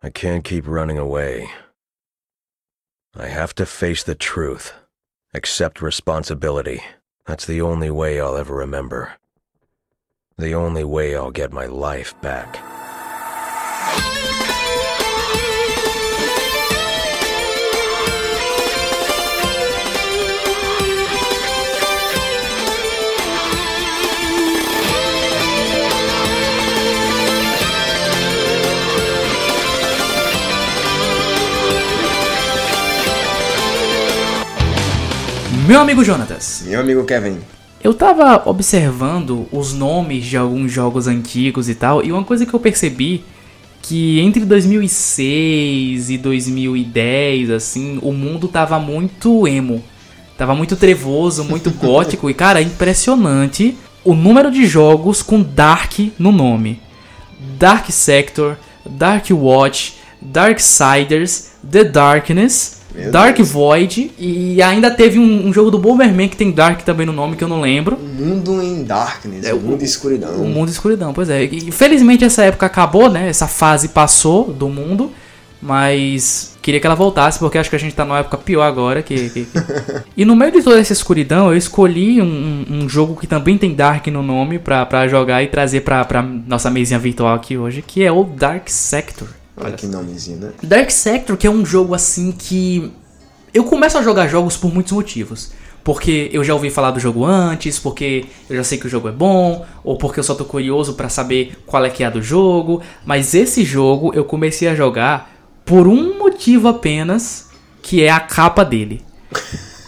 I can't keep running away. I have to face the truth. Accept responsibility. That's the only way I'll ever remember. The only way I'll get my life back. Meu amigo Jonatas, Meu amigo Kevin. eu tava observando os nomes de alguns jogos antigos e tal, e uma coisa que eu percebi que entre 2006 e 2010, assim, o mundo tava muito emo. Tava muito trevoso, muito gótico, e cara, é impressionante o número de jogos com Dark no nome. Dark Sector, Dark Watch, Darksiders, The Darkness, Meu Dark Deus. Void e ainda teve um, um jogo do Bomberman que tem Dark também no nome que eu não lembro. O mundo em darkness, É, o mundo escuridão. O mundo escuridão, pois é. E, felizmente essa época acabou, né? Essa fase passou do mundo, mas queria que ela voltasse porque acho que a gente tá numa época pior agora. Que, que- E no meio de toda essa escuridão, eu escolhi um, um- um jogo que também tem Dark no nome pra, pra jogar e trazer pra, pra nossa mesinha virtual aqui hoje, que é o Dark Sector. Olha que nomezinho, né? Dark Sector, que é um jogo assim que. Eu começo a jogar jogos por muitos motivos. Porque eu já ouvi falar do jogo antes, porque eu já sei que o jogo é bom, ou porque eu só tô curioso pra saber qual é que é a do jogo. Mas esse jogo eu comecei a jogar por um motivo apenas, que é a capa dele.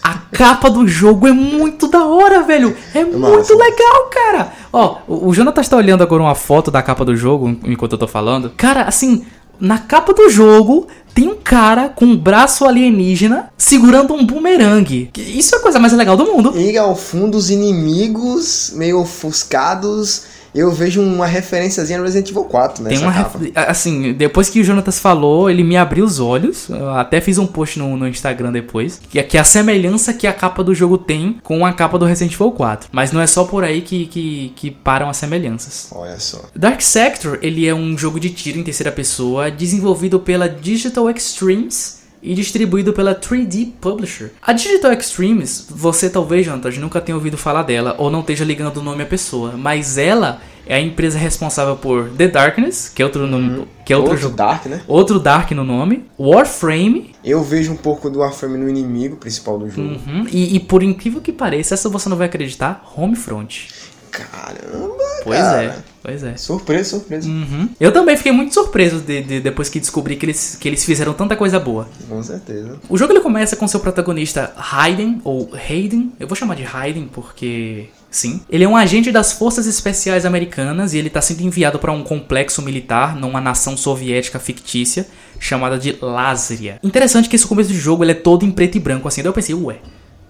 A capa do jogo é muito da hora, velho. É muito massa. legal, cara. Ó, o o Jonatas tá olhando agora uma foto da capa do jogo enquanto eu tô falando. Cara, assim, na capa do jogo tem um cara com um braço alienígena segurando um bumerangue. Isso é a coisa mais legal do mundo. E ao fundo, os inimigos meio ofuscados. Eu vejo uma referenciazinha no Resident Evil 4 nessa Tem uma. ref- Assim, depois que o Jonatas falou, ele me abriu os olhos. Eu até fiz um post no, no Instagram depois. Que é, que é a semelhança que a capa do jogo tem com a capa do Resident Evil 4. Mas não é só por aí que, que, que param as semelhanças. Olha só. Dark Sector, ele é um jogo de tiro em terceira pessoa, desenvolvido pela Digital Extremes e distribuído pela 3D Publisher. A Digital Extremes, você talvez, Jonathan, nunca tenha ouvido falar dela ou não esteja ligando o nome à pessoa, mas ela é a empresa responsável por The Darkness, que é outro nome, que é outro, Outro Dark, né? outro Dark no nome, Warframe, Eu vejo um pouco do Warframe no inimigo principal do jogo. uhum, e, e por incrível que pareça, essa você não vai acreditar, Homefront. Caramba, Pois cara. é, pois é. Surpresa, surpresa. Uhum. Eu também fiquei muito surpreso de- de- depois que descobri que eles, que eles fizeram tanta coisa boa. Com certeza. O jogo ele começa com seu protagonista Hayden, ou Hayden, eu vou chamar de Hayden porque. Sim. Ele é um agente das Forças Especiais Americanas e ele está sendo enviado para um complexo militar numa nação soviética fictícia chamada de Lazria. Interessante que esse começo de jogo ele é todo em preto e branco assim. Daí eu pensei, ué,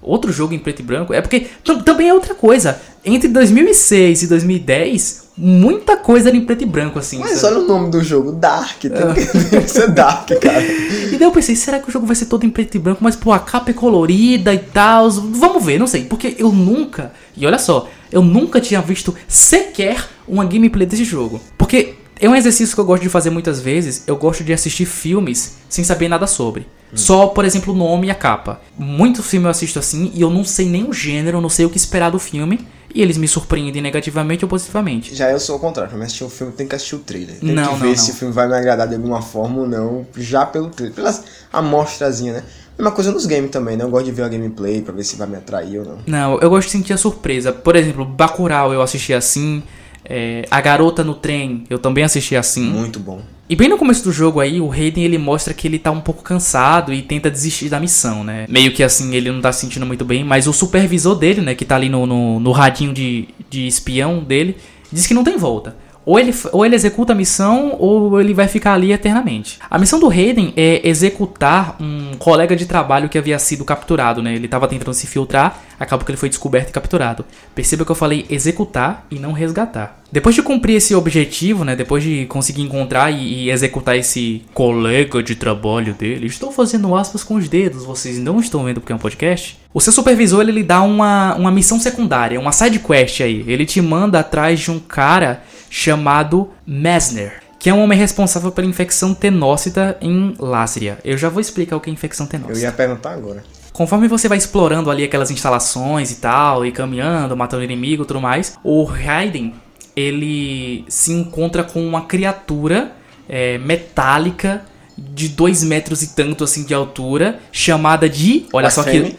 outro jogo em preto e branco? É porque tam- também é outra coisa. Entre 2006 e 2010, muita coisa era em preto e branco assim. Mas sabe? olha o nome do jogo, Dark. Tem que ser Dark, cara. E daí eu pensei, será que o jogo vai ser todo em preto e branco? Mas, pô, a capa é colorida e tal. Vamos ver, não sei. Porque eu nunca, e olha só, eu nunca tinha visto sequer uma gameplay desse jogo. Porque é um exercício que eu gosto de fazer muitas vezes. Eu gosto de assistir filmes sem saber nada sobre. Só, por exemplo, o nome e a capa. Muito filme eu assisto assim e eu não sei nem o gênero, não sei o que esperar do filme. E eles me surpreendem negativamente ou positivamente. Já eu sou o contrário. Pra mim assistir um filme, tem que assistir o trailer. Tem Não, que ver não, se o filme vai me agradar de alguma forma ou não, já pelo trailer. Pela amostrazinha, né? Mesma coisa nos games também, né? Eu gosto de ver a gameplay pra ver se vai me atrair ou não. Não, eu gosto de sentir a surpresa. Por exemplo, Bacurau eu assisti assim. É, a Garota no Trem eu também assisti assim. Muito bom. E bem no começo do jogo aí, o Hayden ele mostra que ele tá um pouco cansado e tenta desistir da missão, né? Meio que assim, ele não tá se sentindo muito bem, mas o supervisor dele, né, que tá ali no, no, no radinho de, de espião dele, diz que não tem volta. Ou ele, ou ele executa a missão, ou ele vai ficar ali eternamente. A missão do Hayden é executar um colega de trabalho que havia sido capturado, né? Ele tava tentando se filtrar, acabou que ele foi descoberto e capturado. Perceba que eu falei executar e não resgatar. Depois de cumprir esse objetivo, né? Depois de conseguir encontrar e, e executar esse colega de trabalho dele, estou fazendo aspas com os dedos, vocês não estão vendo porque é um podcast. O seu supervisor ele lhe dá uma, uma missão secundária, uma side quest aí. Ele te manda atrás de um cara chamado Messner, que é um homem responsável pela infecção tenócita em Lázria. Eu já vou explicar o que é infecção tenócita. Eu ia perguntar agora. Conforme você vai explorando ali aquelas instalações e tal, e caminhando, matando inimigo e tudo mais, o Raiden, ele se encontra com uma criatura é, metálica de dois metros e tanto assim de altura, chamada de. Olha só que.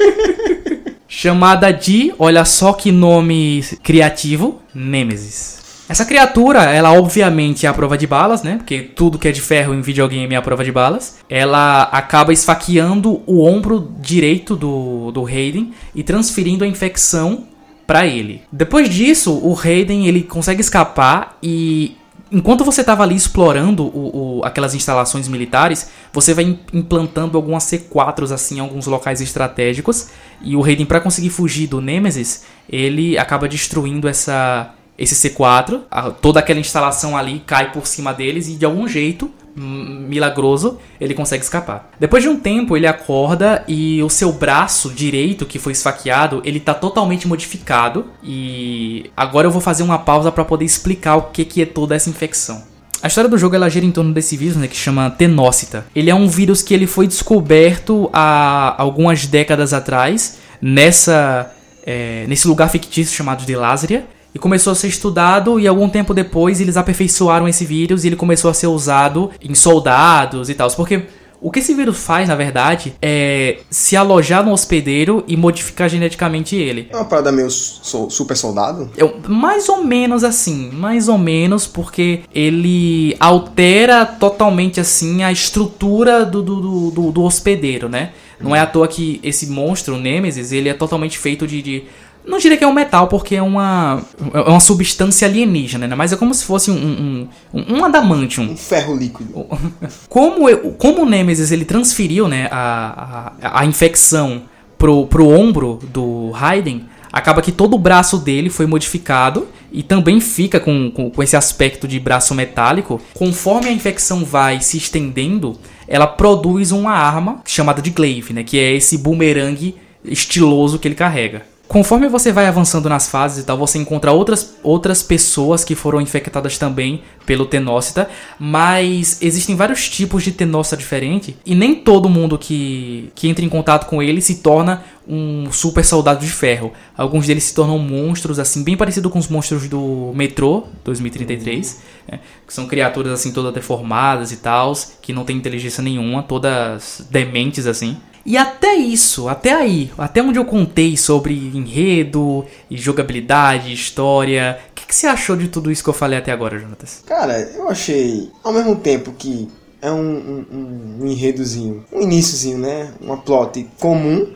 chamada de. Olha só que nome criativo: Nemesis. Essa criatura, ela obviamente é a prova de balas, né? Porque tudo que é de ferro em videogame é a prova de balas. Ela acaba esfaqueando o ombro direito do, do Hayden e transferindo a infecção para ele. Depois disso, o Hayden ele consegue escapar e enquanto você estava ali explorando o, o, aquelas instalações militares, você vai implantando algumas C4s assim em alguns locais estratégicos e o Hayden para conseguir fugir do Nemesis, ele acaba destruindo essa esse C4, a, toda aquela instalação ali cai por cima deles e de algum jeito milagroso, ele consegue escapar. Depois de um tempo, ele acorda e o seu braço direito que foi esfaqueado, ele tá totalmente modificado e agora eu vou fazer uma pausa para poder explicar o que que é toda essa infecção. A história do jogo ela gira em torno desse vírus, né, que chama Tenócita. Ele é um vírus que ele foi descoberto há algumas décadas atrás nessa é, nesse lugar fictício chamado de Lázria e começou a ser estudado e algum tempo depois eles aperfeiçoaram esse vírus e ele começou a ser usado em soldados e tal. Porque o que esse vírus faz, na verdade, é se alojar no hospedeiro e modificar geneticamente ele. É uma parada meio so super soldado? É, mais ou menos assim, mais ou menos, porque ele altera totalmente assim a estrutura do, do, do, do hospedeiro, né? Não é à toa que esse monstro, o Nemesis, ele é totalmente feito de, de não diria que é um metal, porque é uma, é uma substância alienígena, né? Mas é como se fosse um, um, um adamantium. Um ferro líquido. Como, como o Nemesis ele transferiu né, a, a, a infecção pro, pro ombro do Raiden, acaba que todo o braço dele foi modificado e também fica com, com, com, esse aspecto de braço metálico. Conforme a infecção vai se estendendo, ela produz uma arma chamada de glaive, né, que é esse boomerang estiloso que ele carrega. Conforme você vai avançando nas fases e tal, você encontra outras, outras pessoas que foram infectadas também pelo tenócita, mas existem vários tipos de tenócita diferente e nem todo mundo que, que entra em contato com ele se torna um super soldado de ferro. Alguns deles se tornam monstros, assim, bem parecido com os monstros do Metrô 2033, né, que são criaturas assim todas deformadas e tal, que não têm inteligência nenhuma, todas dementes assim. E até isso, até aí, até onde eu contei sobre enredo e jogabilidade, história, o que, que, você achou de tudo isso que eu falei até agora, Jonatas? Cara, eu achei, ao mesmo tempo que é um, um, um enredozinho, um iníciozinho, né? Uma plot comum,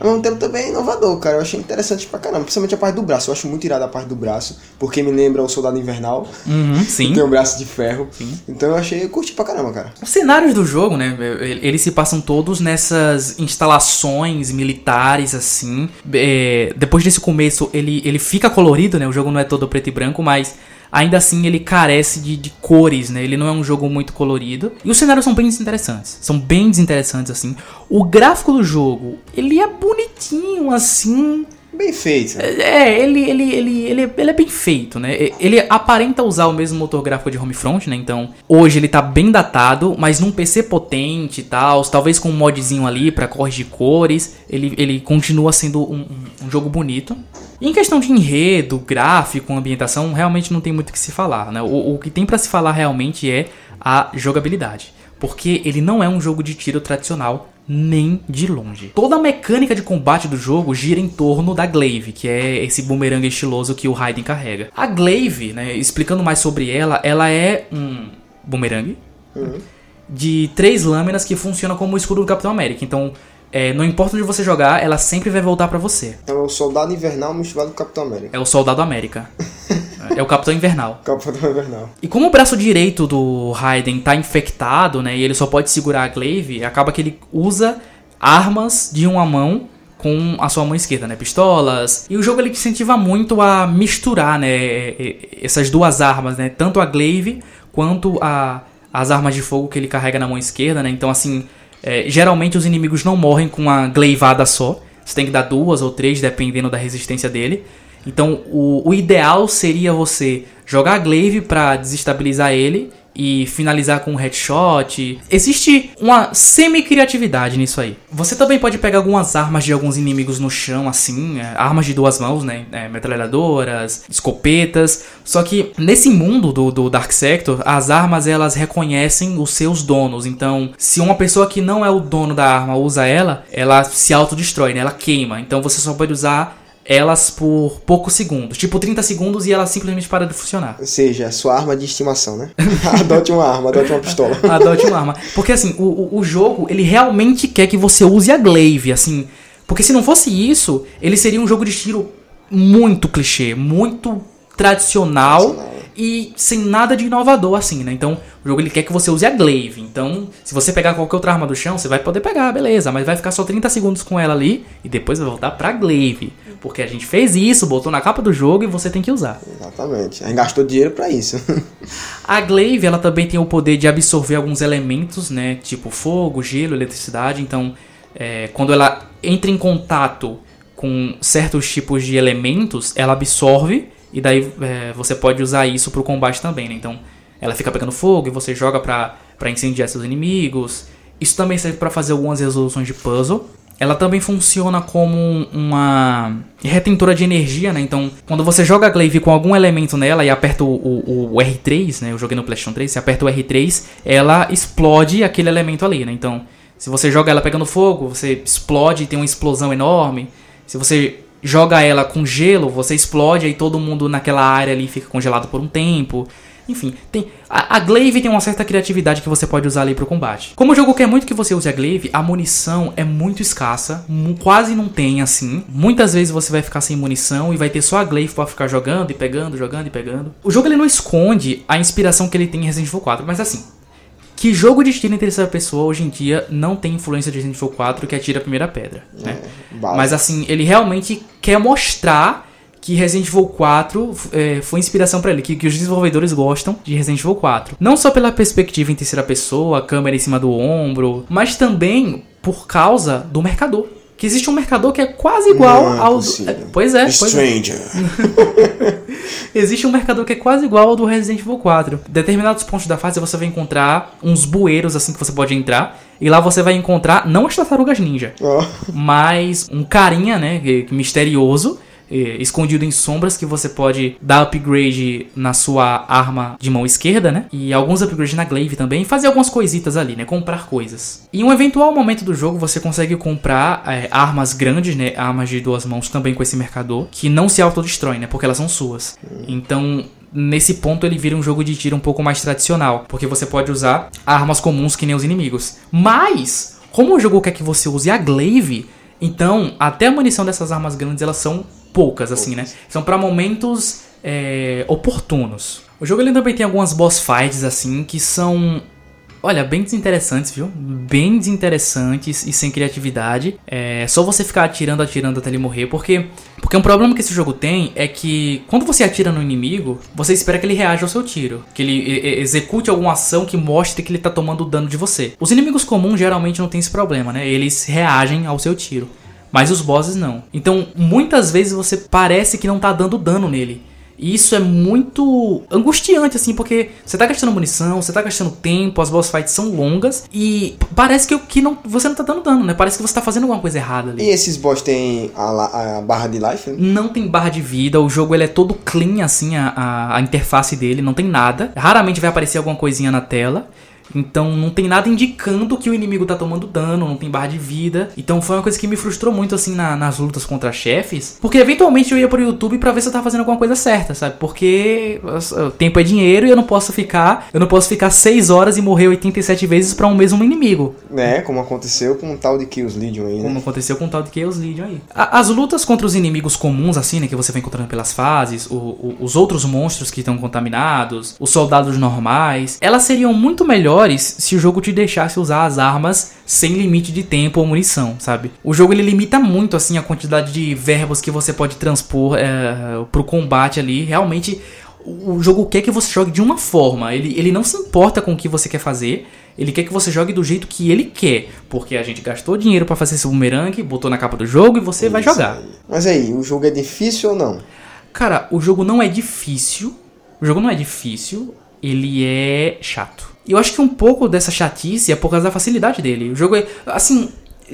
ao mesmo tempo também inovador, cara. Eu achei interessante pra caramba. Principalmente a parte do braço. Eu acho muito irada a parte do braço, porque me lembra o Soldado Invernal. Uhum, sim. Tem um braço de ferro. Sim. Então eu achei, eu curti pra caramba, cara. Os cenários do jogo, né? Eles se passam todos nessas instalações militares, assim. É, depois desse começo, ele, ele fica colorido, né? O jogo não é todo preto e branco, mas ainda assim ele carece de, de, cores, né? Ele não é um jogo muito colorido. E os cenários são bem desinteressantes. São bem desinteressantes, assim. O gráfico do jogo, ele é bonitinho, assim. Bem feito. É, ele, ele, ele, ele, ele é bem feito, né? Ele aparenta usar o mesmo motor gráfico de Homefront, né? Então, hoje ele tá bem datado, mas num PC potente e tal, talvez com um modzinho ali para corrigir cores, ele, ele continua sendo um, um, jogo bonito. E em questão de enredo, gráfico, ambientação, realmente não tem muito o que se falar, né? O, o que tem para se falar realmente é a jogabilidade. Porque ele não é um jogo de tiro tradicional, nem de longe. Toda a mecânica de combate do jogo gira em torno da Glaive, que é esse boomerang estiloso que o Raiden carrega. A Glaive, né, explicando mais sobre ela, ela é um boomerang uhum. de três lâminas que funciona como o escudo do Capitão América. Então, é, não importa onde você jogar, ela sempre vai voltar para você. É o Soldado Invernal misturado com o Capitão América. É o Soldado América. É o Capitão Invernal. Capitão Invernal. E como o braço direito do Raiden tá infectado, né? E ele só pode segurar a glaive, acaba que ele usa armas de uma mão com a sua mão esquerda, né? Pistolas. E o jogo ele incentiva muito a misturar, né? Essas duas armas, né? Tanto a glaive quanto a, as armas de fogo que ele carrega na mão esquerda, né? Então, assim, é, geralmente os inimigos não morrem com uma gleivada só. Você tem que dar duas ou três, dependendo da resistência dele. Então, o, o ideal seria você jogar a Glaive pra desestabilizar ele e finalizar com um headshot. Existe uma semi-criatividade nisso aí. Você também pode pegar algumas armas de alguns inimigos no chão, assim, é, armas de duas mãos, né? É, metralhadoras, escopetas. Só que nesse mundo do, do Dark Sector, as armas elas reconhecem os seus donos. Então, se uma pessoa que não é o dono da arma usa ela, ela se autodestrói, né? Ela queima. Então você só pode usar elas por poucos segundos. Tipo 30 segundos e ela simplesmente para de funcionar. Ou seja, sua arma de estimação, né? adote uma arma, adote uma pistola. adote uma arma. Porque assim, o, o, o jogo, ele realmente quer que você use a glaive, assim. Porque se não fosse isso, ele seria um jogo de tiro muito clichê, muito tradicional. tradicional e sem nada de inovador assim, né? Então, o jogo ele quer que você use a glaive. Então, se você pegar qualquer outra arma do chão, você vai poder pegar, beleza, mas vai ficar só 30 segundos com ela ali e depois vai voltar pra glaive. Porque a gente fez isso, botou na capa do jogo e você tem que usar. Exatamente. A gente gastou dinheiro para isso. a glaive, ela também tem o poder de absorver alguns elementos, né? Tipo fogo, gelo, eletricidade. Então, é, quando ela entra em contato com certos tipos de elementos, ela absorve e daí é, você pode usar isso pro combate também, né? Então ela fica pegando fogo e você joga pra incendiar seus inimigos. Isso também serve para fazer algumas resoluções de puzzle. Ela também funciona como uma retentora de energia, né? Então, quando você joga a Glaive com algum elemento nela e aperta o, o, o, R3, né? Eu joguei no PlayStation 3, você aperta o R3, ela explode aquele elemento ali, né? Então, se você joga ela pegando fogo, você explode e tem uma explosão enorme. Se você joga ela com gelo, você explode, aí todo mundo naquela área ali fica congelado por um tempo. Enfim, tem a, a Glaive tem uma certa criatividade que você pode usar ali pro combate. Como o jogo quer muito que você use a Glaive, a munição é muito escassa, quase não tem assim. Muitas vezes você vai ficar sem munição e vai ter só a Glaive para ficar jogando e pegando, jogando e pegando. O jogo ele não esconde a inspiração que ele tem em Resident Evil 4, mas assim, que jogo de tiro em terceira pessoa hoje em dia não tem influência de Resident Evil 4 que atira a primeira pedra, né? É, Mas assim, ele realmente quer mostrar que Resident Evil 4 é, foi inspiração para ele, que, que, os desenvolvedores gostam de Resident Evil 4. Não só pela perspectiva em terceira pessoa, a câmera em cima do ombro, mas também por causa do mercador que existe um mercador que é quase igual Não ao. É do... Pois é. Stranger. É. existe um mercador que é quase igual ao do Resident Evil 4. Em determinados pontos da fase você vai encontrar uns bueiros assim que você pode entrar. E lá você vai encontrar não as tartarugas ninja, oh. mas um carinha, né, misterioso escondido em sombras que você pode dar upgrade na sua arma de mão esquerda, né? E alguns upgrades na glaive também, fazer algumas coisitas ali, né? Comprar coisas. Em um eventual momento do jogo você consegue comprar é, armas grandes, né? Armas de duas mãos também com esse mercador, que não se autodestroem, né? Porque elas são suas. Então nesse ponto ele vira um jogo de tiro um pouco mais tradicional, porque você pode usar armas comuns que nem os inimigos. Mas, como o jogo quer que você use a glaive, então até a munição dessas armas grandes elas são poucas, assim, né? São para momentos é, oportunos. O jogo ele também tem algumas boss fights, assim, que são Olha, bem desinteressantes, viu? Bem desinteressantes e sem criatividade. É só você ficar atirando, atirando até ele morrer, porque porque um problema que esse jogo tem é que quando você atira no inimigo, você espera que ele reaja ao seu tiro, que ele execute alguma ação que mostre que ele tá tomando dano de você. Os inimigos comuns geralmente não tem esse problema, né? Eles reagem ao seu tiro. Mas os bosses não. Então, muitas vezes você parece que não tá dando dano nele. E isso é muito angustiante, assim, porque você tá gastando munição, você tá gastando tempo, as boss fights são longas e parece que, que não, você não tá dando dano, né? Parece que você tá fazendo alguma coisa errada ali. E esses boss têm a, a barra de life? Né? Não tem barra de vida, o jogo ele é todo clean, assim, a, a, a interface dele, não tem nada. Raramente vai aparecer alguma coisinha na tela. Então não tem nada indicando que o inimigo tá tomando dano, não tem barra de vida. Então foi uma coisa que me frustrou muito assim na, nas lutas contra chefes. Porque eventualmente eu ia pro YouTube para ver se eu tava fazendo alguma coisa certa, sabe? Porque o tempo é dinheiro e eu não posso ficar. Eu não posso ficar 6 horas e morrer 87 vezes para um mesmo inimigo. É, como aconteceu com o tal de Chaos Legion aí, né? Como aconteceu com o tal de Chaos Legion aí. A, as lutas contra os inimigos comuns, assim, né? Que você vai encontrando pelas fases, o, o, os outros monstros que estão contaminados, os soldados normais, elas seriam muito melhores melhores se o jogo te deixasse usar as armas sem limite de tempo ou munição, sabe? O jogo ele limita muito assim a quantidade de verbos que você pode transpor é, pro combate ali. Realmente o jogo quer que você jogue de uma forma. Ele, ele não se importa com o que você quer fazer. Ele quer que você jogue do jeito que ele quer. Porque a gente gastou dinheiro para fazer esse boomerang, botou na capa do jogo e você Isso vai jogar. Aí. Mas aí, o jogo é difícil ou não? Cara, o jogo não é difícil. O jogo não é difícil, ele é chato. E eu acho que um pouco dessa chatice é por causa da facilidade dele. O jogo é. Assim,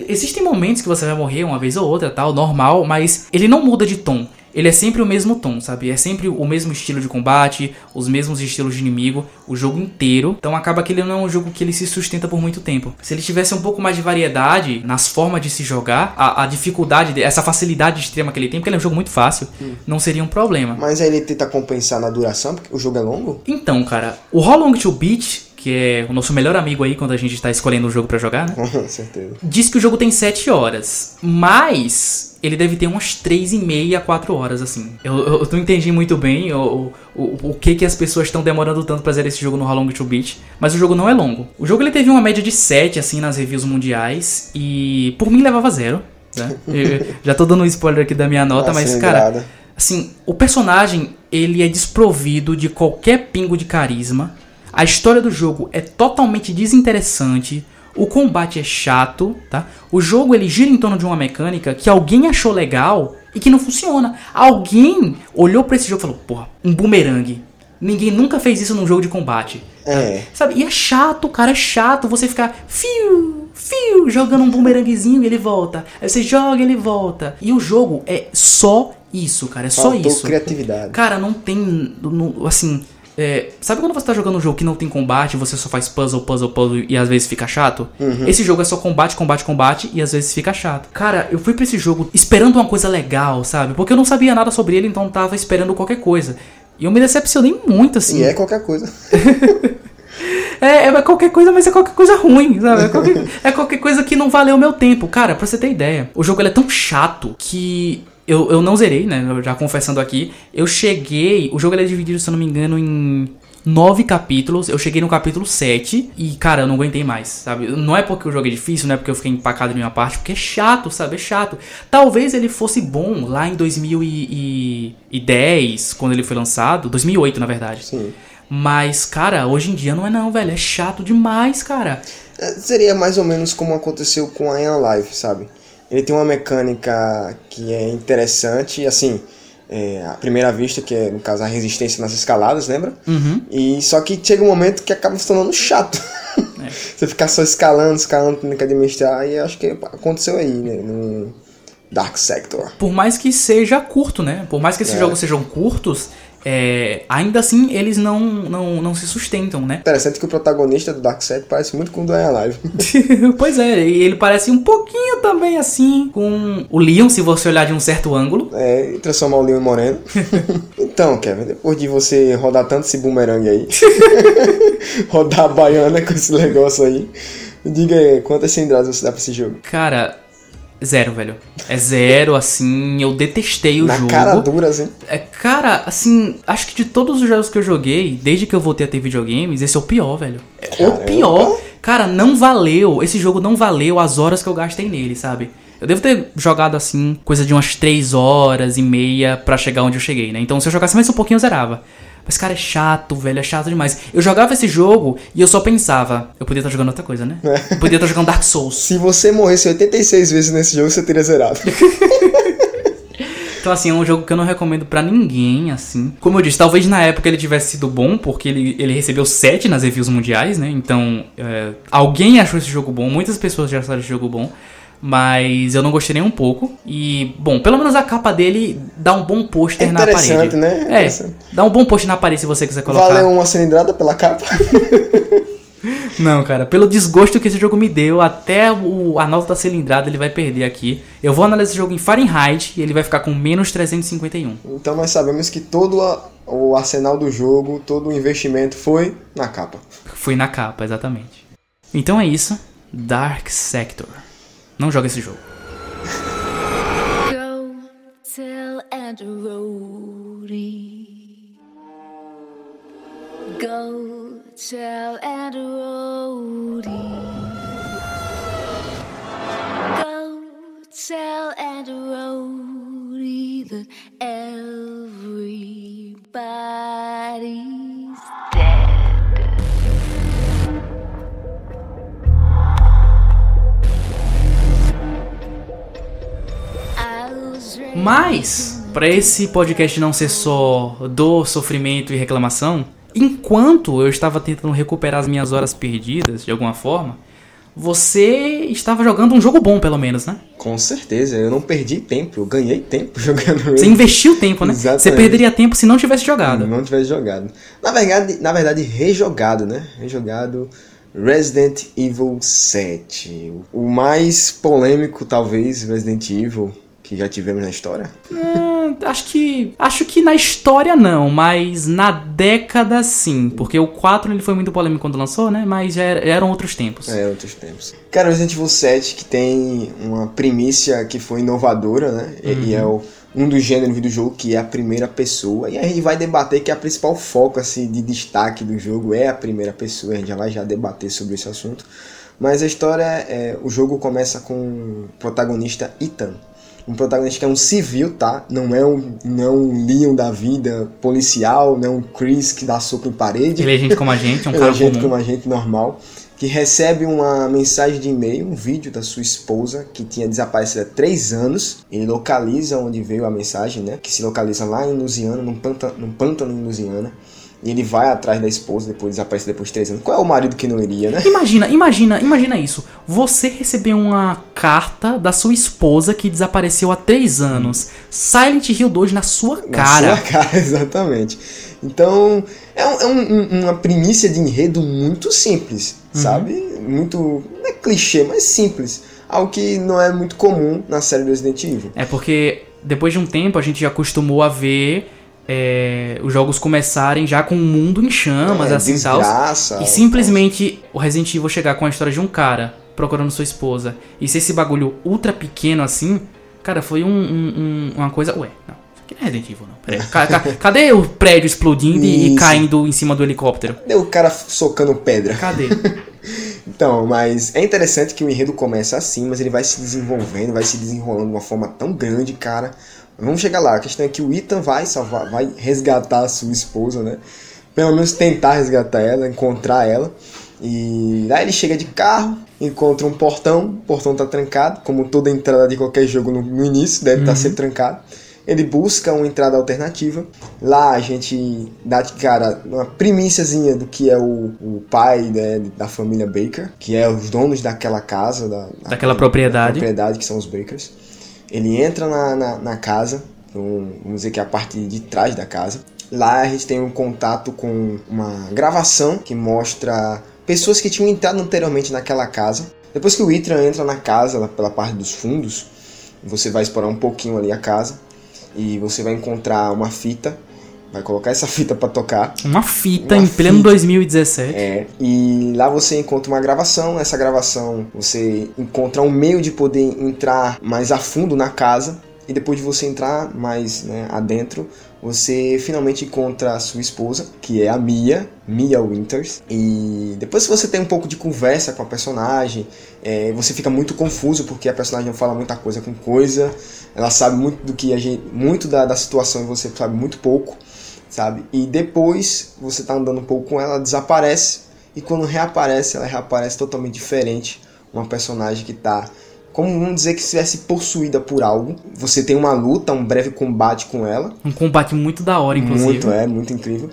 existem momentos que você vai morrer uma vez ou outra, tal, normal, mas ele não muda de tom ele é sempre o mesmo tom, sabe? É sempre o mesmo estilo de combate, os mesmos estilos de inimigo, o jogo inteiro. Então acaba que ele não é um jogo que ele se sustenta por muito tempo. Se ele tivesse um pouco mais de variedade nas formas de se jogar, a, a dificuldade, essa facilidade extrema que ele tem, porque ele é um jogo muito fácil, hum. não seria um problema. Mas aí ele tenta compensar na duração, porque o jogo é longo? Então, cara, o How Long to Beat que é o nosso melhor amigo aí quando a gente tá escolhendo o jogo para jogar, né? Com certeza. Diz que o jogo tem 7 horas, mas ele deve ter umas 3,5 a 4 horas, assim. Eu, eu, eu não entendi muito bem o, o, o que que as pessoas estão demorando tanto pra fazer esse jogo no How Long to Beat, mas o jogo não é longo. O jogo ele teve uma média de 7, assim, nas reviews mundiais, e por mim levava zero. Né? já tô dando um spoiler aqui da minha nota, mas, cara, assim, o personagem, ele é desprovido de qualquer pingo de carisma, a história do jogo é totalmente desinteressante. O combate é chato, tá? O jogo ele gira em torno de uma mecânica que alguém achou legal e que não funciona. Alguém olhou para esse jogo e falou: "Porra, um boomerang. Ninguém nunca fez isso num jogo de combate." É. Sabe? E é chato, cara, é chato você ficar fio, fio, jogando um boomerangzinho e ele volta. Aí você joga e ele volta. E o jogo é só isso, cara, é Faltou só isso. criatividade. Cara, não tem, assim, é, sabe quando você tá jogando um jogo que não tem combate, você só faz puzzle, puzzle, puzzle e às vezes fica chato? Uhum. Esse jogo é só combate, combate, combate e às vezes fica chato. Cara, eu fui pra esse jogo esperando uma coisa legal, sabe? Porque eu não sabia nada sobre ele, então tava esperando qualquer coisa. E eu me decepcionei muito, assim. E é qualquer coisa. é, é, qualquer coisa, mas é qualquer coisa ruim, sabe? É qualquer, é qualquer coisa que não valeu o meu tempo. Cara, pra você ter ideia, o jogo é tão chato que eu, eu não zerei, né? Já confessando aqui. Eu cheguei. O jogo é dividido, se eu não me engano, em nove capítulos. Eu cheguei no capítulo 7 e, cara, eu não aguentei mais, sabe? Não é porque o jogo é difícil, não é porque eu fiquei empacado em uma parte, porque é chato, sabe? É chato. Talvez ele fosse bom lá em 2010, quando ele foi lançado. 2008, na verdade. Sim. Mas, cara, hoje em dia não é não, velho. É chato demais, cara. É, seria mais ou menos como aconteceu com a Life, sabe? Ele tem uma mecânica que é interessante, assim, é, à primeira vista, que é, no caso, a resistência nas escaladas, lembra? Uhum. E só que chega um momento que acaba se tornando chato. É. Você ficar só escalando, escalando, tendo que administrar, e acho que aconteceu aí, né? No Dark Sector. Por mais que seja curto, né? Por mais que esses é. jogos sejam curtos, é, ainda assim eles não, não, não se sustentam, né? Interessante que o protagonista do Dark Side parece muito com o do Live. pois é, e ele parece um pouquinho também assim com o Leon, se você olhar de um certo ângulo. É, e transformar o Leon em moreno. então, Kevin, depois de você rodar tanto esse boomerang aí, rodar a baiana com esse negócio aí, diga aí, quantas cilindradas você dá pra esse jogo? Cara, Zero, velho. É zero, assim. Eu detestei o Na jogo. cara dura, assim. É, cara, assim, acho que de todos os jogos que eu joguei, desde que eu voltei a ter videogames, esse é o pior, velho. É Caramba. o pior. Cara, não valeu. Esse jogo não valeu as horas que eu gastei nele, sabe? Eu devo ter jogado assim, coisa de umas 3 horas e meia para chegar onde eu cheguei, né? Então se eu jogasse mais um pouquinho eu zerava. Mas, cara, é chato, velho, é chato demais. Eu jogava esse jogo e eu só pensava, eu podia estar jogando outra coisa, né? É. Eu podia estar jogando Dark Souls. Se você morresse 86 vezes nesse jogo, você teria zerado. Então, assim, é um jogo que eu não recomendo para ninguém, assim. Como eu disse, talvez na época ele tivesse sido bom, porque ele, ele recebeu 7 nas reviews mundiais, né? Então, é, alguém achou esse jogo bom, muitas pessoas já acharam esse jogo bom mas eu não gostei nem um pouco. E, bom, pelo menos a capa dele dá um bom pôster é na parede. Interessante, né? É, dá um bom pôster na parede se você quiser colocar. Valeu uma cilindrada pela capa? Não, cara, pelo desgosto que esse jogo me deu, até o, a nota da cilindrada ele vai perder aqui. Eu vou analisar esse jogo em Fahrenheit e ele vai ficar com menos 351. Então nós sabemos que todo a, o arsenal do jogo, todo o investimento foi na capa. Foi na capa, exatamente. Então é isso. Dark Sector. Não joga esse jogo. Go tell tell Andrody. Go tell Andrody that everybody's Mas Pra esse podcast não ser só dor, sofrimento e reclamação, enquanto eu estava tentando recuperar as minhas horas perdidas de alguma forma, você estava jogando um jogo bom, pelo menos, né? Com certeza, eu não perdi tempo, eu ganhei tempo jogando Você investiu tempo, né? Você Exatamente. perderia tempo se não tivesse jogado. Não tivesse jogado. Na verdade, na verdade, rejogado, né? Rejogado Resident Evil 7. O mais polêmico, talvez, Resident Evil que já tivemos na história. Hum, acho que. Acho que na história não, mas na década sim. Porque o 4 ele foi muito polêmico quando lançou, né? Mas já era- eram outros tempos. É, outros tempos. Cara, Resident Evil 7 que tem uma primícia que foi inovadora, né? E- E é o- um dos gêneros do jogo que é a primeira pessoa. E a gente vai debater que a principal foco assim, de destaque do jogo é a primeira pessoa. A gente já vai já debater sobre esse assunto. Mas a história é. O jogo começa com o protagonista Ethan. Um protagonista que é um civil, tá? Não é um, não é um Leon da vida policial, não é um Chris que dá soco em parede. Ele é gente como a gente, um Ele cara é gente comum. como a gente normal, que recebe uma mensagem de e-mail, um vídeo da sua esposa, que tinha desaparecido há três anos. Ele localiza onde veio a mensagem, né? Que se localiza lá em Louisiana, num pântano, num pântano em Louisiana. E ele vai atrás da esposa, depois desaparece depois de três anos. Qual é o marido que não iria, né? Imagina, imagina, imagina isso. Você recebeu uma carta da sua esposa que desapareceu há três anos. Silent Hill 2 na sua Na cara. sua cara, exatamente. Então, é, um- é um- um- uma primícia de enredo muito simples, Uhum. sabe? Muito. Não é clichê, mas simples. Algo que não é muito comum na série Resident Evil. É porque depois de um tempo a gente já acostumou a ver é, os jogos começarem já com o mundo em chamas, É, assim tal. E simplesmente o Resident Evil chegar com a história de um cara procurando sua esposa. E ser esse bagulho ultra pequeno assim, cara, foi um, um- um- uma coisa. Ué, não. Aqui não é Resident Evil, não. Peraí. Ca- ca- cadê o prédio explodindo e, caindo em cima do helicóptero? Deu o cara socando pedra. Cadê? Então, mas é interessante que o enredo começa assim, mas ele vai se desenvolvendo, vai se desenrolando de uma forma tão grande, cara. Vamos chegar lá. A questão é que o Ethan vai salvar, vai resgatar a sua esposa, né? Pelo menos tentar resgatar ela, encontrar ela. E aí ele chega de carro, encontra um portão, o portão tá trancado, como toda entrada de qualquer jogo no, no início, deve estar sempre trancado. Ele busca uma entrada alternativa. Lá a gente dá de cara uma primíciazinha do que é o, o pai né, da família Baker, que é os donos daquela casa, da, Daquela propriedade. propriedade que são os Bakers. Ele entra na, na, na casa, vamos dizer que é a parte de trás da casa. Lá a gente tem um contato com uma gravação que mostra pessoas que tinham entrado anteriormente naquela casa. Depois que o Ethan entra na casa, pela parte dos fundos, você vai explorar um pouquinho ali a casa e você vai encontrar uma fita, vai colocar essa fita para tocar. Uma fita Uma em pleno fita. 2017. É, e lá você encontra uma gravação. Nessa gravação você encontra um meio de poder entrar mais a fundo na casa. E depois de você entrar mais né, adentro, você finalmente encontra a sua esposa, que é a Mia, Mia Winters. E depois que você tem um pouco de conversa com a personagem, é, você fica muito confuso porque a personagem não fala muita coisa com coisa. Ela sabe muito do que a gente, muito da, da situação e você sabe muito pouco sabe? E depois você tá andando um pouco com ela, ela desaparece e quando reaparece, ela reaparece totalmente diferente, uma personagem que tá como vamos dizer que estivesse possuída por algo. Você tem uma luta, um breve combate com ela, Um combate muito da hora, inclusive. muito é, muito incrível.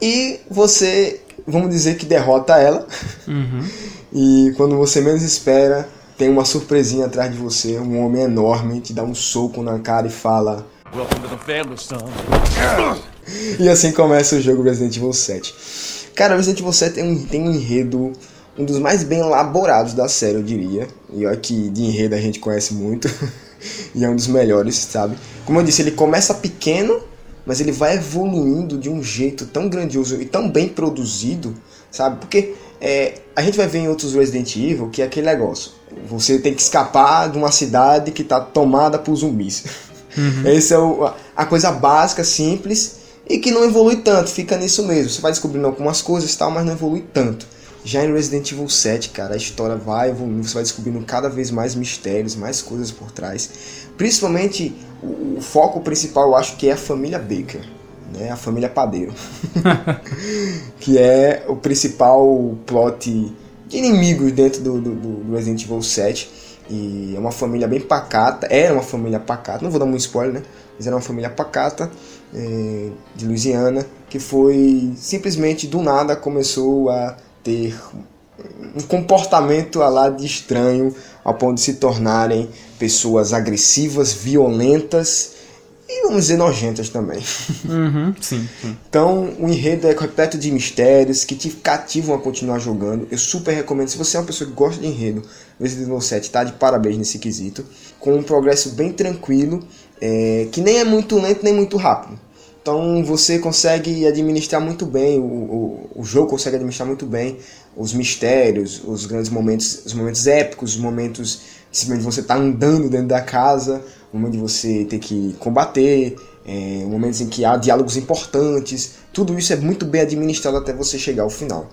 E você, vamos dizer que derrota ela. Uhum. E quando você menos espera, tem uma surpresinha atrás de você, um homem enorme te dá um soco na cara e fala Welcome to the family, son. E assim começa o jogo Resident Evil 7. Cara, Resident Evil 7 tem um, tem um enredo, um dos mais bem elaborados da série, eu diria. E olha que de enredo a gente conhece muito. e é um dos melhores, sabe? Como eu disse, ele começa pequeno, mas ele vai evoluindo de um jeito tão grandioso e tão bem produzido, sabe? Porque é, a gente vai ver em outros Resident Evil que é aquele negócio. Você tem que escapar de uma cidade que está tomada por zumbis. Essa é o- a coisa básica, simples e que não evolui tanto, fica nisso mesmo. Você vai descobrindo algumas coisas e tal, mas não evolui tanto. Já em Resident Evil 7, cara, a história vai evoluindo, você vai descobrindo cada vez mais mistérios, mais coisas por trás. Principalmente o, o foco principal, eu acho que é a família Baker, né? A família Padeiro. que é o principal plot de inimigos dentro do, do, do Resident Evil 7. E é uma família bem pacata, era uma família pacata, não vou dar muito spoiler, né? Mas era uma família pacata é, de Louisiana que foi simplesmente do nada começou a ter um comportamento lá de estranho ao ponto de se tornarem pessoas agressivas, violentas e vamos dizer nojentas também. Uhum, sim, sim. Então o enredo é repleto de mistérios que te cativam a continuar jogando. Eu super recomendo, se você é uma pessoa que gosta de enredo, Resident Evil 7 tá de parabéns nesse quesito. Com um progresso bem tranquilo, é, que nem é muito lento nem muito rápido. Então você consegue administrar muito bem, o, o, o jogo consegue administrar muito bem os mistérios, os grandes momentos, os momentos épicos, os momentos simplesmente você tá andando dentro da casa, o momento de você ter que combater, é, momentos em que há diálogos importantes, tudo isso é muito bem administrado até você chegar ao final.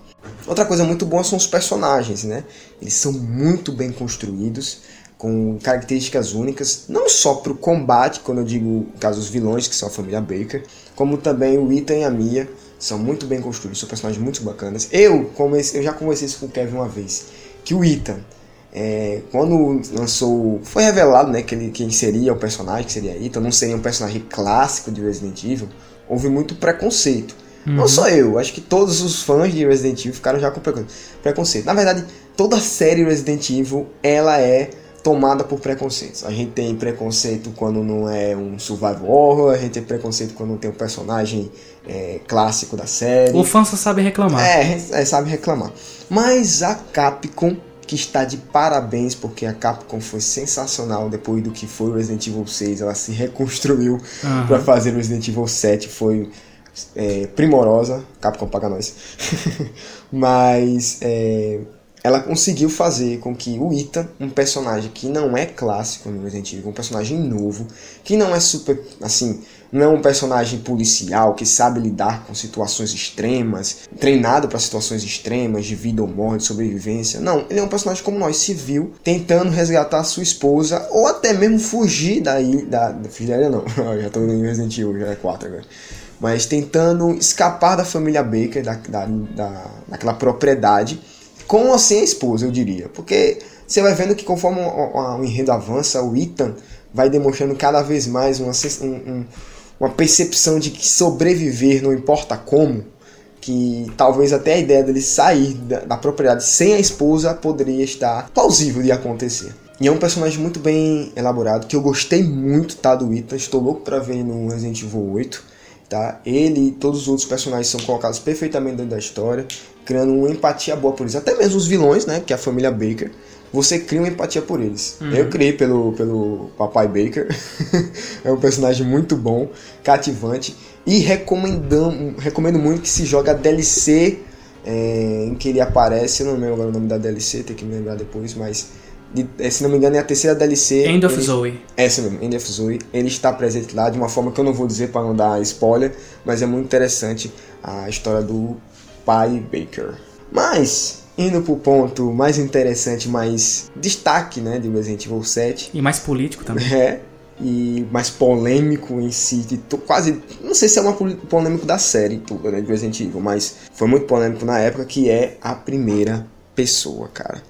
Outra coisa muito boa são os personagens, né? Eles são muito bem construídos, com características únicas, não só para o combate, quando eu digo caso os vilões, que são a família Baker, como também o Ethan e a Mia, são muito bem construídos, são personagens muito bacanas. Eu, comecei, eu já conversei isso com o Kevin uma vez, que o Ethan, é, quando lançou, foi revelado né, que ele, quem seria o personagem, que seria Ethan, não seria um personagem clássico de Resident Evil, houve muito preconceito. Uhum. Não só eu, acho que todos os fãs de Resident Evil ficaram já com preconceito. Na verdade, toda a série Resident Evil, ela é tomada por preconceitos. A gente tem preconceito quando não é um survival horror, a gente tem preconceito quando não tem um personagem é, clássico da série. O fã só sabe reclamar. É, é, sabe reclamar. Mas a Capcom, que está de parabéns, porque a Capcom foi sensacional depois do que foi o Resident Evil 6, ela se reconstruiu uhum. para fazer o Resident Evil 7, foi é, primorosa. Capcom paga nós. Mas é, ela conseguiu fazer com que o Ita, um personagem que não é clássico no Resident Evil, um personagem novo, que não é super, assim, não é um personagem policial que sabe lidar com situações extremas, treinado para situações extremas de vida ou morte, sobrevivência. Não, ele é um personagem como nós, civil, tentando resgatar sua esposa ou até mesmo fugir da, da fugir da não, já tô no Resident Evil, já é 4 agora mas tentando escapar da família Baker, da, da, da, daquela propriedade com ou sem a esposa, eu diria. Porque você vai vendo que conforme o, enredo avança, o Ethan vai demonstrando cada vez mais uma, um, uma percepção de que sobreviver não importa como, que talvez até a ideia dele sair da, da, propriedade sem a esposa poderia estar plausível de acontecer. E é um personagem muito bem elaborado, que eu gostei muito tá, do Ethan, estou louco para ver no Resident Evil 8. Tá? Ele e todos os outros personagens são colocados perfeitamente dentro da história criando uma empatia boa por eles. Até mesmo os vilões, né? Que é a família Baker. Você cria uma empatia por eles. Uhum. Eu criei pelo, pelo Papai Baker. é um personagem muito bom, cativante. E recomendam, recomendo muito que se jogue a DLC é, em que ele aparece. Eu não lembro agora o nome da DLC, tem que me lembrar depois, mas de, é, se não me engano, é a terceira DLC. End of ele, Zoe. É esse mesmo, End of Zoe. Ele está presente lá de uma forma que eu não vou dizer para não dar spoiler, mas é muito interessante a história do pai Baker. Mas, indo pro ponto mais interessante, mais destaque, né, de Resident Evil 7. E mais político também. É, e mais polêmico em si, quase, não sei se é uma polêmico da série toda, né, de Resident Evil, mas foi muito polêmico na época, que é a primeira pessoa, cara.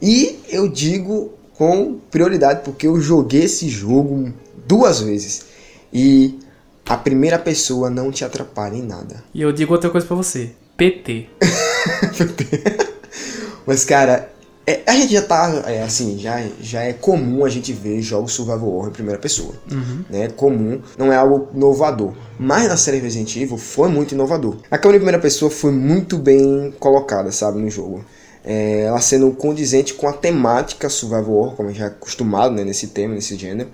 E eu digo com prioridade, porque eu joguei esse jogo duas vezes. E a primeira pessoa não te atrapalha em nada. E eu digo outra coisa para você. PT. Mas, cara, é, a gente já tá, é, assim, já, já é comum a gente ver jogos survival horror em primeira pessoa. Uhum. Né? Comum, não é algo inovador. Mas na série Resident Evil foi muito inovador. A câmera em primeira pessoa foi muito bem colocada, sabe, no jogo. É, ela sendo condizente com a temática survival horror, como a gente já é acostumado né, nesse tema, nesse gênero.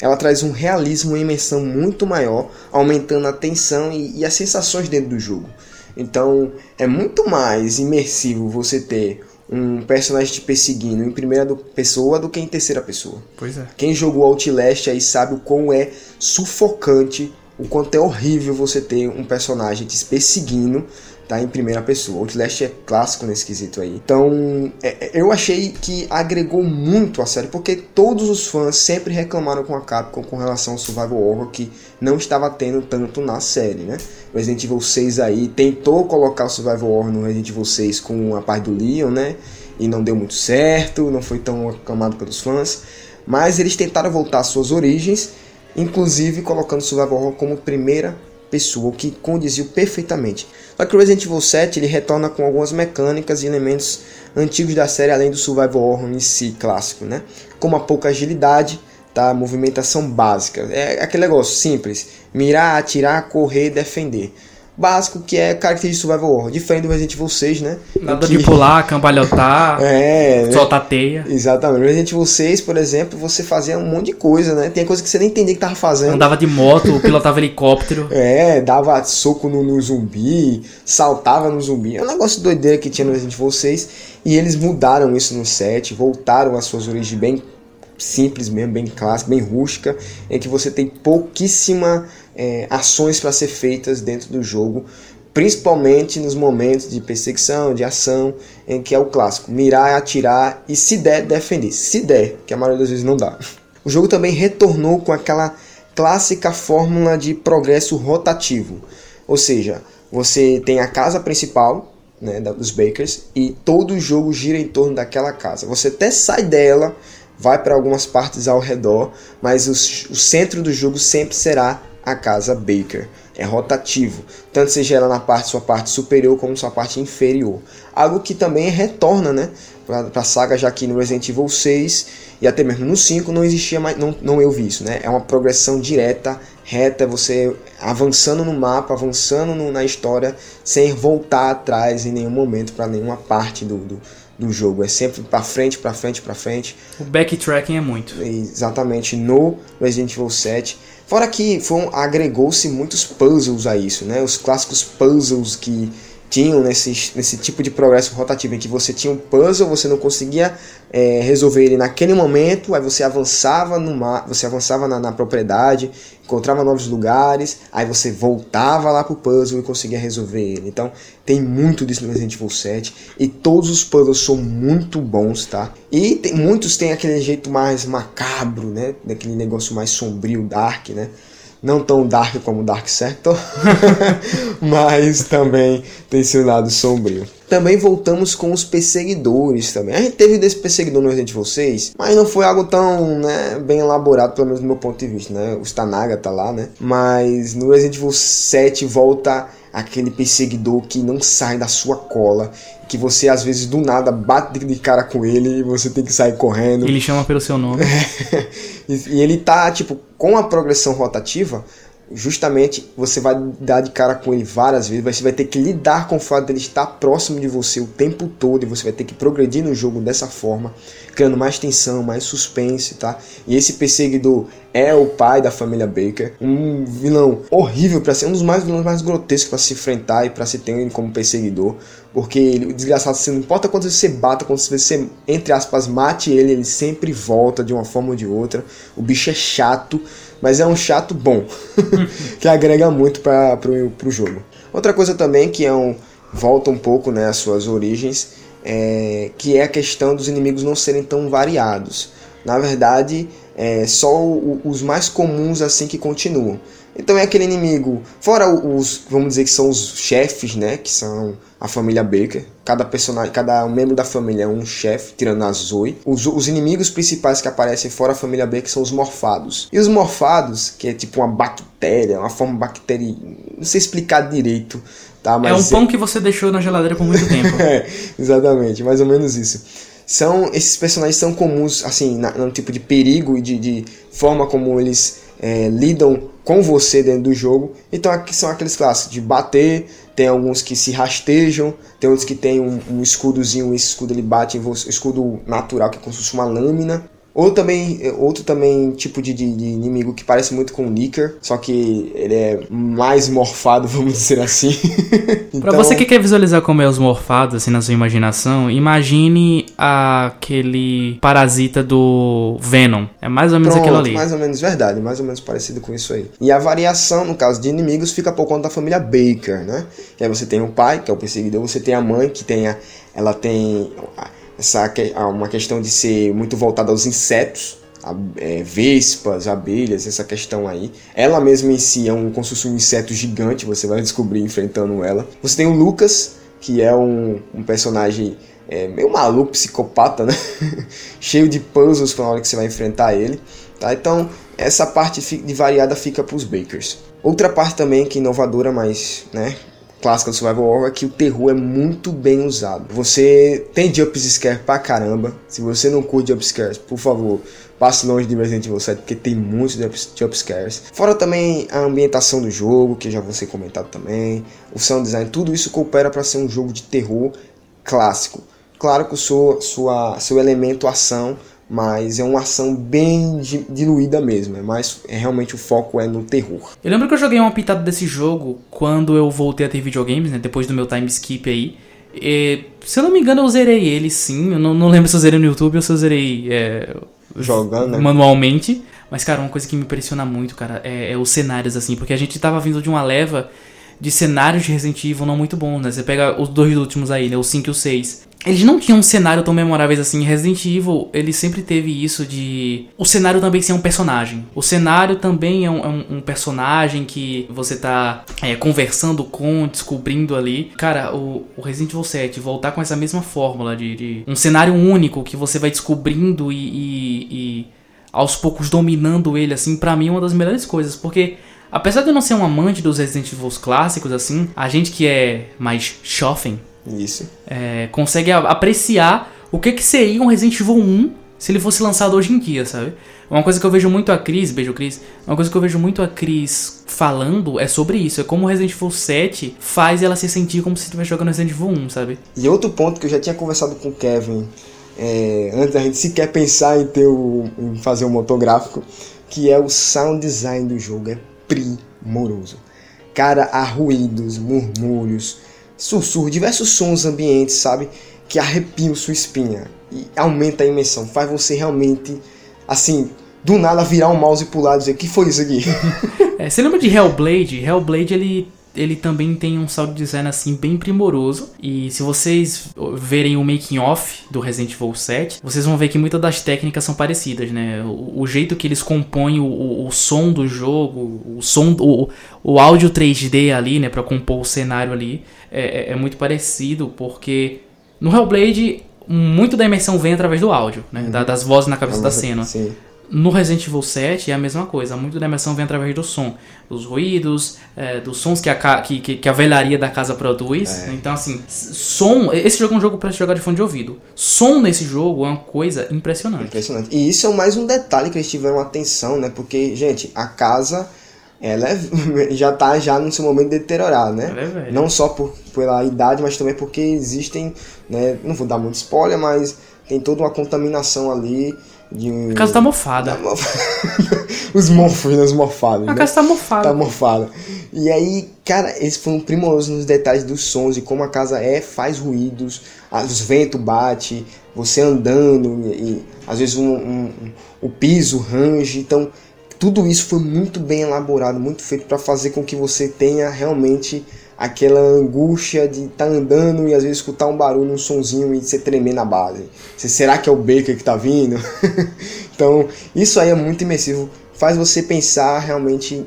Ela traz um realismo e imersão muito maior, aumentando a tensão e, e as sensações dentro do jogo. Então é muito mais imersivo você ter um personagem te perseguindo em primeira pessoa do que em terceira pessoa. Pois é. Quem jogou Outlast aí sabe o quão é sufocante, o quanto é horrível você ter um personagem te perseguindo tá em primeira pessoa. Outlast é clássico nesse quesito aí. Então, é, é, eu achei que agregou muito a série, porque todos os fãs sempre reclamaram com a Capcom com relação ao Survival Horror, que não estava tendo tanto na série, né? Resident Evil 6 aí tentou colocar o Survival Horror no Resident Evil 6 com a parte do Leon, né? e não deu muito certo, não foi tão aclamado pelos fãs, mas eles tentaram voltar às suas origens, inclusive colocando Survival Horror como primeira pessoa, o que condiziu perfeitamente. Só que o Resident Evil 7 ele retorna com algumas mecânicas e elementos antigos da série, além do Survival Horror em si clássico, né? Como a pouca agilidade, tá? movimentação básica. É aquele negócio simples: mirar, atirar, correr, defender básico que é característico do Survival Horror, diferente do Resident Evil 6, né? Nada que... de pular, cambalhotar, é, soltar teia. Exatamente. No Resident Evil 6, por exemplo, você fazia um monte de coisa, né? Tem coisa que você nem entendia que tava fazendo. Andava de moto, pilotava helicóptero. É, dava soco no, no, zumbi, saltava no zumbi. É um negócio doideira que tinha no Resident Evil 6. E eles mudaram isso no 7, voltaram às suas origens bem simples mesmo, bem clássica, bem rústica, em que você tem pouquíssima é, ações para ser feitas dentro do jogo, principalmente nos momentos de perseguição, de ação, em que é o clássico, mirar, atirar e se der, defender. Se der, que a maioria das vezes não dá. O jogo também retornou com aquela clássica fórmula de progresso rotativo, ou seja, você tem a casa principal, né, dos Bakers, e todo o jogo gira em torno daquela casa. Você até sai dela, vai para algumas partes ao redor, mas o, o centro do jogo sempre será a casa Baker. É rotativo, tanto seja ela na parte sua parte superior como sua parte inferior. Algo que também retorna, né, para a saga já que no Resident Evil 6 e até mesmo no 5 não existia mais, não, não eu vi isso, né? É uma progressão direta, reta, você avançando no mapa, avançando no, na história, sem voltar atrás em nenhum momento para nenhuma parte do, do do jogo. É sempre para frente, para frente, para frente. O backtracking é muito. Exatamente, no Resident Evil 7. Fora que um, agregou-se muitos puzzles a isso, né? Os clássicos puzzles que tinham nesse, nesse tipo de progresso rotativo, em que você tinha um puzzle, você não conseguia é, resolver ele naquele momento, aí você avançava no mar, você avançava na, na, propriedade, encontrava novos lugares, aí você voltava lá pro puzzle e conseguia resolver ele. Então tem muito disso no Resident Evil 7 e todos os puzzles são muito bons, tá? E tem, muitos têm aquele jeito mais macabro, né? Daquele negócio mais sombrio, dark, né? Não tão dark como Dark Sector, mas também tem seu lado sombrio. Também voltamos com os perseguidores também. A gente teve desse perseguidor no Resident Evil 6, mas não foi algo tão né, bem elaborado, pelo menos do meu ponto de vista, né? O Stanaga tá lá, né? Mas no Resident Evil 7 volta aquele perseguidor que não sai da sua cola, que você às vezes do nada bate de cara com ele e você tem que sair correndo. Ele chama pelo seu nome. e ele tá, tipo, com a progressão rotativa, justamente você vai dar de cara com ele várias vezes, você vai ter que lidar com o fato dele estar próximo de você o tempo todo e você vai ter que progredir no jogo dessa forma, criando mais tensão, mais suspense, tá? E esse perseguidor é o pai da família Baker, um vilão horrível para ser um dos mais vilões mais grotescos para se enfrentar e para se ter como perseguidor, porque ele, o desgraçado, não importa quanto você bata, quando você entre aspas mate ele, ele sempre volta de uma forma ou de outra. O bicho é chato mas é um chato bom, que agrega muito para o jogo. Outra coisa também que é um, volta um pouco né, às suas origens, é, que é a questão dos inimigos não serem tão variados. Na verdade, é só o, os mais comuns assim que continuam. Então é aquele inimigo, fora os, vamos dizer que são os chefes, né, que são a família Baker. Cada personagem, cada membro da família é um chefe, tirando a Zoe. Os, os, inimigos principais que aparecem fora a família Baker são os morfados. E os morfados, que é tipo uma bactéria, uma forma bactéria, não sei explicar direito, tá? Mas é um pão é... que você deixou na geladeira por muito tempo. é, exatamente, mais ou menos isso. São esses personagens são comuns assim, na, no tipo de perigo e de, de forma como eles é, lidam com você dentro do jogo. Então aqui são aqueles clássicos de bater, tem alguns que se rastejam, tem outros que tem um, um escudozinho, esse escudo ele bate em você, escudo natural que é como se fosse uma lâmina. Ou também, outro também tipo de, de, de, inimigo que parece muito com o Nicker, só que ele é mais morfado, vamos dizer assim. então... Pra você que quer visualizar como é os morfados, assim, na sua imaginação, imagine aquele parasita do Venom. É mais ou menos Pronto, aquilo ali. mais ou menos verdade, mais ou menos parecido com isso aí. E a variação, no caso de inimigos, fica por conta da família Baker, né? E aí você tem o pai, que é o perseguidor, você tem a mãe, que tem a, ela tem essa uma questão de ser muito voltada aos insetos, é, vespas, abelhas, essa questão aí. Ela mesma em si é um, como um inseto gigante, você vai descobrir enfrentando ela. Você tem o Lucas, que é um, um personagem é, meio maluco, psicopata, né? Cheio de puzzles na hora que você vai enfrentar ele. Tá? Então, essa parte de variada fica para os Bakers. Outra parte também que é inovadora, mas né, clássica do Survival Horror é que o terror é muito bem usado. Você tem jumpscare pra caramba. Se você não curte jumpscares, por favor, passe longe de Resident Evil 7, porque tem muitos jumpscares. Fora também a ambientação do jogo, que já ser comentado também, o sound design, tudo isso coopera para ser um jogo de terror clássico. Claro que o seu, sua, seu elemento ação mas é uma ação bem diluída mesmo, é mais é, realmente o foco é no terror. Eu lembro que eu joguei uma pitada desse jogo quando eu voltei a ter videogames, né, depois do meu time skip aí. E, se eu não me engano, eu zerei ele sim. Eu não, não lembro se eu zerei no YouTube ou se eu zerei é, jogando né? manualmente. Mas, cara, uma coisa que me impressiona muito, cara, é, é os cenários, assim, porque a gente tava vindo de uma leva de cenários de Resident Evil não muito bons, né? Você pega os dois últimos aí, né? O 5 e o 6. Eles não tinham um cenário tão memoráveis assim. Resident Evil, ele sempre teve isso de. O cenário também ser um personagem. O cenário também é um, é um, personagem que você tá é, conversando com, descobrindo ali. Cara, o, o, Resident Evil 7 voltar com essa mesma fórmula de, de um cenário único que você vai descobrindo e, e, e aos poucos dominando ele, assim, para mim é uma das melhores coisas. Porque Apesar de eu não ser um amante dos Resident Evil clássicos, assim, a gente que é mais shopping Isso. É, consegue apreciar o que, que seria um Resident Evil 1 se ele fosse lançado hoje em dia, sabe? Uma coisa que eu vejo muito a Cris, beijo Cris, uma coisa que eu vejo muito a Cris falando é sobre isso, é como o Resident Evil 7 faz ela se sentir como se estivesse jogando Resident Evil 1, sabe? E outro ponto que eu já tinha conversado com o Kevin, é, antes da gente sequer pensar em, ter o, em fazer um motográfico, que é o sound design do jogo, é primoroso. Cara, há ruídos, murmúrios, sussurros, diversos sons ambientes, sabe? Que arrepiam sua espinha e aumenta a imersão, faz você realmente, assim, do nada virar um mouse e pular e dizer: que foi isso aqui? É, você lembra de Hellblade? Hellblade ele ele também tem um sound design assim bem primoroso. E se vocês verem o making off do Resident Evil 7, vocês vão ver que muitas das técnicas são parecidas, né? O, o jeito que eles compõem o, o, o, som do jogo, o som, o, o áudio 3D ali, né, para compor o cenário ali, é, é, é muito parecido, porque no Hellblade muito da imersão vem através do áudio, né? Uhum. Da, das vozes na cabeça da cena. Sim. No Resident Evil 7 é a mesma coisa, muito da imersão vem através do som, dos ruídos, é, dos sons que a, que, que a velharia da casa produz. É. Então, assim, som. Esse jogo é um jogo para jogar de fone de ouvido. Som nesse jogo é uma coisa impressionante. Impressionante. E isso é mais um detalhe que eles tiveram atenção, né? Porque, gente, a casa ela é, já tá já no seu momento deteriorado, né? É Não só por, pela idade, mas também porque existem, né? Não vou dar muito spoiler, mas tem toda uma contaminação ali de A casa tá mofada. Mof... Os morfos, né? Os morfados. A né? casa tá mofada. Tá mofada. E aí, cara, eles foram primorosos nos detalhes dos sons e como a casa é, faz ruídos, os ventos bate, você andando e, às vezes um, um, um, o piso range. Então, tudo isso foi muito bem elaborado, muito feito para fazer com que você tenha realmente aquela angústia de estar tá andando e às vezes escutar um barulho, um sonzinho e você tremer na base. Você, será que é o Baker que está vindo? então, isso aí é muito imersivo. Faz você pensar realmente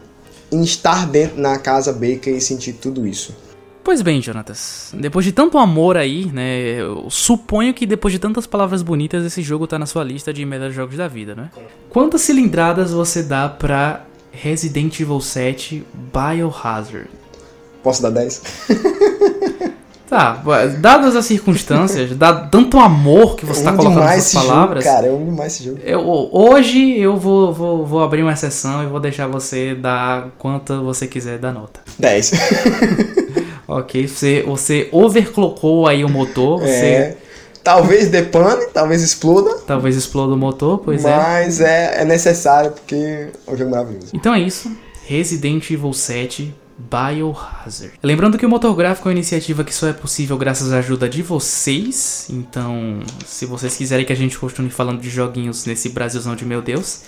em estar dentro na casa Baker e sentir tudo isso. Pois bem, Jonatas, depois de tanto amor aí, né, eu suponho que depois de tantas palavras bonitas, esse jogo tá na sua lista de melhores jogos da vida, né? Quantas cilindradas você dá pra Resident Evil 7 Biohazard? Posso dar 10? Tá, dadas as circunstâncias, dado tanto amor que você está colocando nessas palavras. Jogo, cara, eu amo mais esse jogo. Eu, hoje eu vou, vou, vou abrir uma exceção e vou deixar você dar quanto você quiser da nota. 10. ok, você, você overclockou aí o motor. Você... É, talvez depane, talvez exploda. Talvez exploda o motor, pois mas é. Mas é, é necessário porque é um jogo maravilhoso. Então é isso. Resident Evil 7 Biohazard. Lembrando que o motor gráfico é uma iniciativa que só é possível graças à ajuda de vocês. Então, se vocês quiserem que a gente continue falando de joguinhos nesse Brasilzão de meu Deus,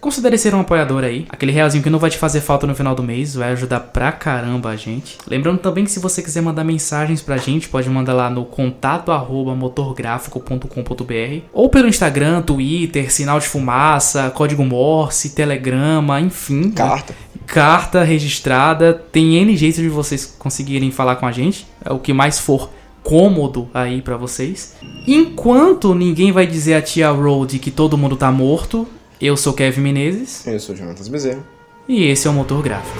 considere ser um apoiador aí. Aquele realzinho que não vai te fazer falta no final do mês, vai ajudar pra caramba a gente. Lembrando também que se você quiser mandar mensagens pra gente, pode mandar lá no contato arroba motorgráfico.com.br ou pelo Instagram, Twitter, sinal de fumaça, código Morse, Telegrama, enfim. Né? Carta. Né? Carta registrada. Tem N jeitos de vocês conseguirem falar com a gente. É o que mais for cômodo aí pra vocês. Enquanto ninguém vai dizer a tia Road que todo mundo tá morto, eu sou Kevin Menezes Eu sou o Jonatas Bezerra. e esse é o Motor Gráfico.